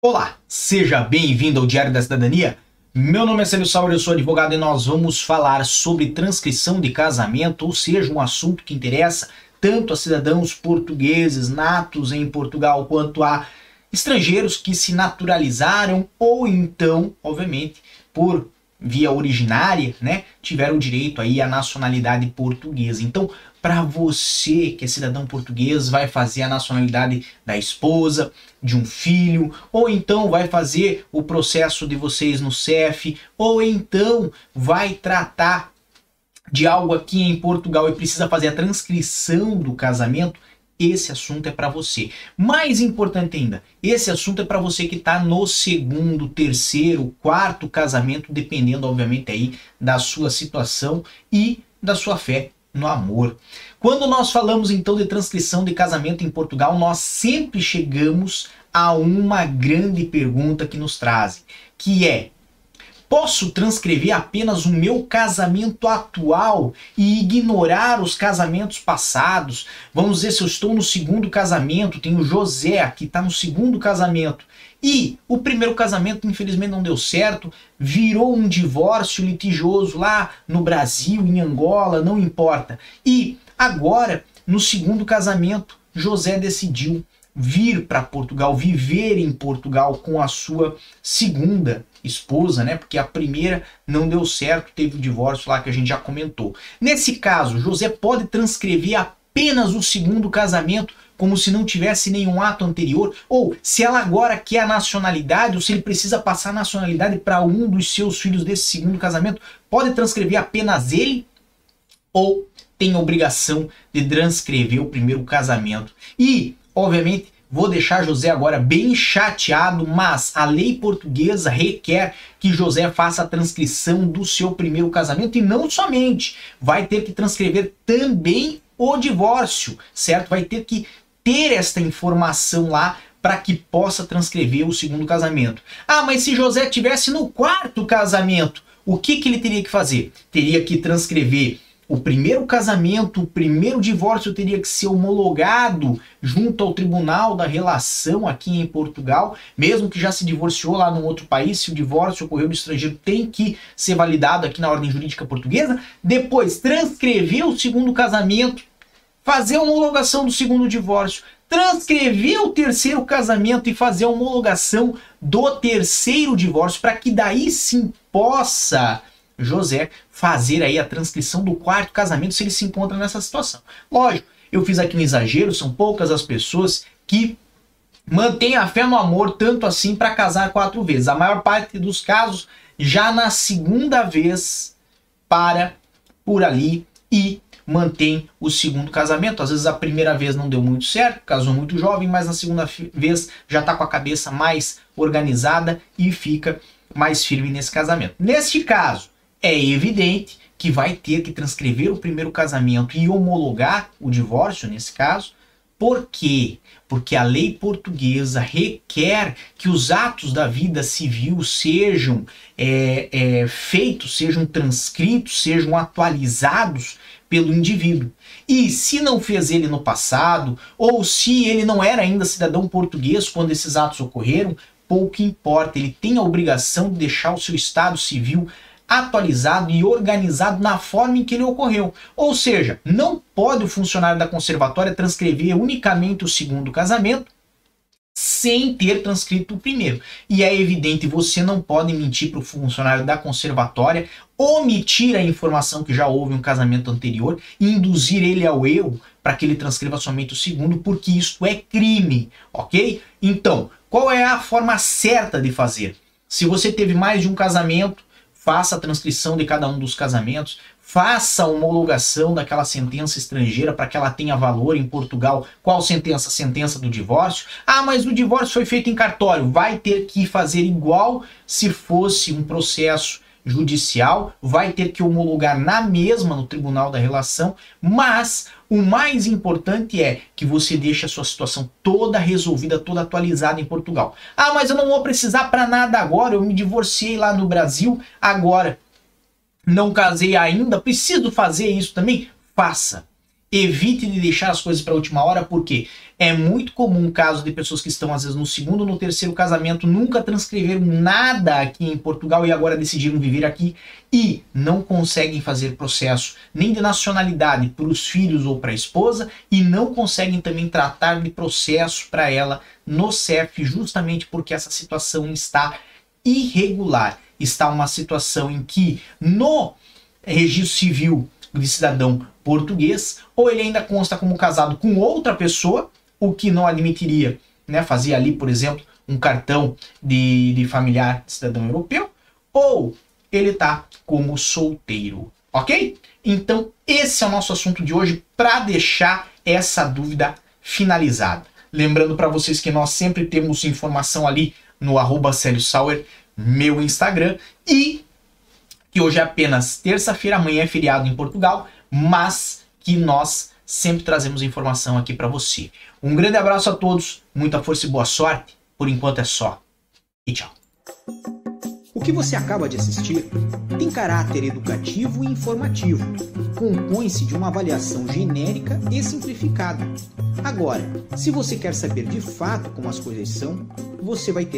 Olá, seja bem-vindo ao Diário da Cidadania. Meu nome é Célio Sauer, eu sou advogado e nós vamos falar sobre transcrição de casamento, ou seja, um assunto que interessa tanto a cidadãos portugueses natos em Portugal quanto a estrangeiros que se naturalizaram ou então, obviamente, por via originária, né, tiveram direito aí à nacionalidade portuguesa. Então, para você que é cidadão português, vai fazer a nacionalidade da esposa, de um filho, ou então vai fazer o processo de vocês no CEF, ou então vai tratar de algo aqui em Portugal e precisa fazer a transcrição do casamento, esse assunto é para você. Mais importante ainda, esse assunto é para você que está no segundo, terceiro, quarto casamento, dependendo, obviamente, aí da sua situação e da sua fé no amor. Quando nós falamos então de transcrição de casamento em Portugal, nós sempre chegamos a uma grande pergunta que nos trazem, que é Posso transcrever apenas o meu casamento atual e ignorar os casamentos passados? Vamos dizer, se eu estou no segundo casamento, tenho José que está no segundo casamento e o primeiro casamento, infelizmente, não deu certo, virou um divórcio litigioso lá no Brasil, em Angola, não importa. E agora, no segundo casamento, José decidiu vir para Portugal, viver em Portugal com a sua segunda esposa, né? Porque a primeira não deu certo, teve o divórcio lá que a gente já comentou. Nesse caso, José pode transcrever apenas o segundo casamento como se não tivesse nenhum ato anterior, ou se ela agora quer a nacionalidade, ou se ele precisa passar a nacionalidade para um dos seus filhos desse segundo casamento, pode transcrever apenas ele ou tem obrigação de transcrever o primeiro casamento. E Obviamente, vou deixar José agora bem chateado, mas a lei portuguesa requer que José faça a transcrição do seu primeiro casamento e não somente, vai ter que transcrever também o divórcio, certo? Vai ter que ter esta informação lá para que possa transcrever o segundo casamento. Ah, mas se José tivesse no quarto casamento, o que, que ele teria que fazer? Teria que transcrever o primeiro casamento, o primeiro divórcio teria que ser homologado junto ao tribunal da relação aqui em Portugal, mesmo que já se divorciou lá num outro país, se o divórcio ocorreu no estrangeiro, tem que ser validado aqui na ordem jurídica portuguesa. Depois, transcrever o segundo casamento, fazer a homologação do segundo divórcio, transcrever o terceiro casamento e fazer a homologação do terceiro divórcio, para que daí sim possa José fazer aí a transcrição do quarto casamento se ele se encontra nessa situação. Lógico, eu fiz aqui um exagero, são poucas as pessoas que mantêm a fé no amor tanto assim para casar quatro vezes. A maior parte dos casos já na segunda vez para por ali e mantém o segundo casamento. Às vezes a primeira vez não deu muito certo, casou muito jovem, mas na segunda vez já está com a cabeça mais organizada e fica mais firme nesse casamento. Neste caso, é evidente que vai ter que transcrever o primeiro casamento e homologar o divórcio nesse caso. Por quê? Porque a lei portuguesa requer que os atos da vida civil sejam é, é, feitos, sejam transcritos, sejam atualizados pelo indivíduo. E se não fez ele no passado, ou se ele não era ainda cidadão português quando esses atos ocorreram, pouco importa, ele tem a obrigação de deixar o seu estado civil atualizado e organizado na forma em que ele ocorreu. Ou seja, não pode o funcionário da conservatória transcrever unicamente o segundo casamento sem ter transcrito o primeiro. E é evidente, você não pode mentir para o funcionário da conservatória, omitir a informação que já houve um casamento anterior e induzir ele ao erro para que ele transcreva somente o segundo, porque isso é crime, ok? Então, qual é a forma certa de fazer? Se você teve mais de um casamento, faça a transcrição de cada um dos casamentos, faça a homologação daquela sentença estrangeira para que ela tenha valor em Portugal. Qual sentença? Sentença do divórcio. Ah, mas o divórcio foi feito em cartório. Vai ter que fazer igual se fosse um processo judicial, vai ter que homologar na mesma no Tribunal da Relação, mas o mais importante é que você deixe a sua situação toda resolvida, toda atualizada em Portugal. Ah, mas eu não vou precisar para nada agora, eu me divorciei lá no Brasil, agora não casei ainda, preciso fazer isso também? Faça. Evite de deixar as coisas para a última hora, porque é muito comum o caso de pessoas que estão, às vezes, no segundo ou no terceiro casamento, nunca transcreveram nada aqui em Portugal e agora decidiram viver aqui e não conseguem fazer processo nem de nacionalidade para os filhos ou para a esposa e não conseguem também tratar de processo para ela no CEF, justamente porque essa situação está irregular. Está uma situação em que no registro civil de cidadão português, ou ele ainda consta como casado com outra pessoa, o que não admitiria, né, fazia ali, por exemplo, um cartão de, de familiar cidadão europeu, ou ele está como solteiro, ok? Então, esse é o nosso assunto de hoje para deixar essa dúvida finalizada. Lembrando para vocês que nós sempre temos informação ali no arroba Sauer, meu Instagram, e que hoje é apenas terça-feira, amanhã é feriado em Portugal, mas que nós sempre trazemos informação aqui para você. Um grande abraço a todos, muita força e boa sorte. Por enquanto é só. E tchau. O que você acaba de assistir tem caráter educativo e informativo. Compõe-se de uma avaliação genérica e simplificada. Agora, se você quer saber de fato como as coisas são, você vai ter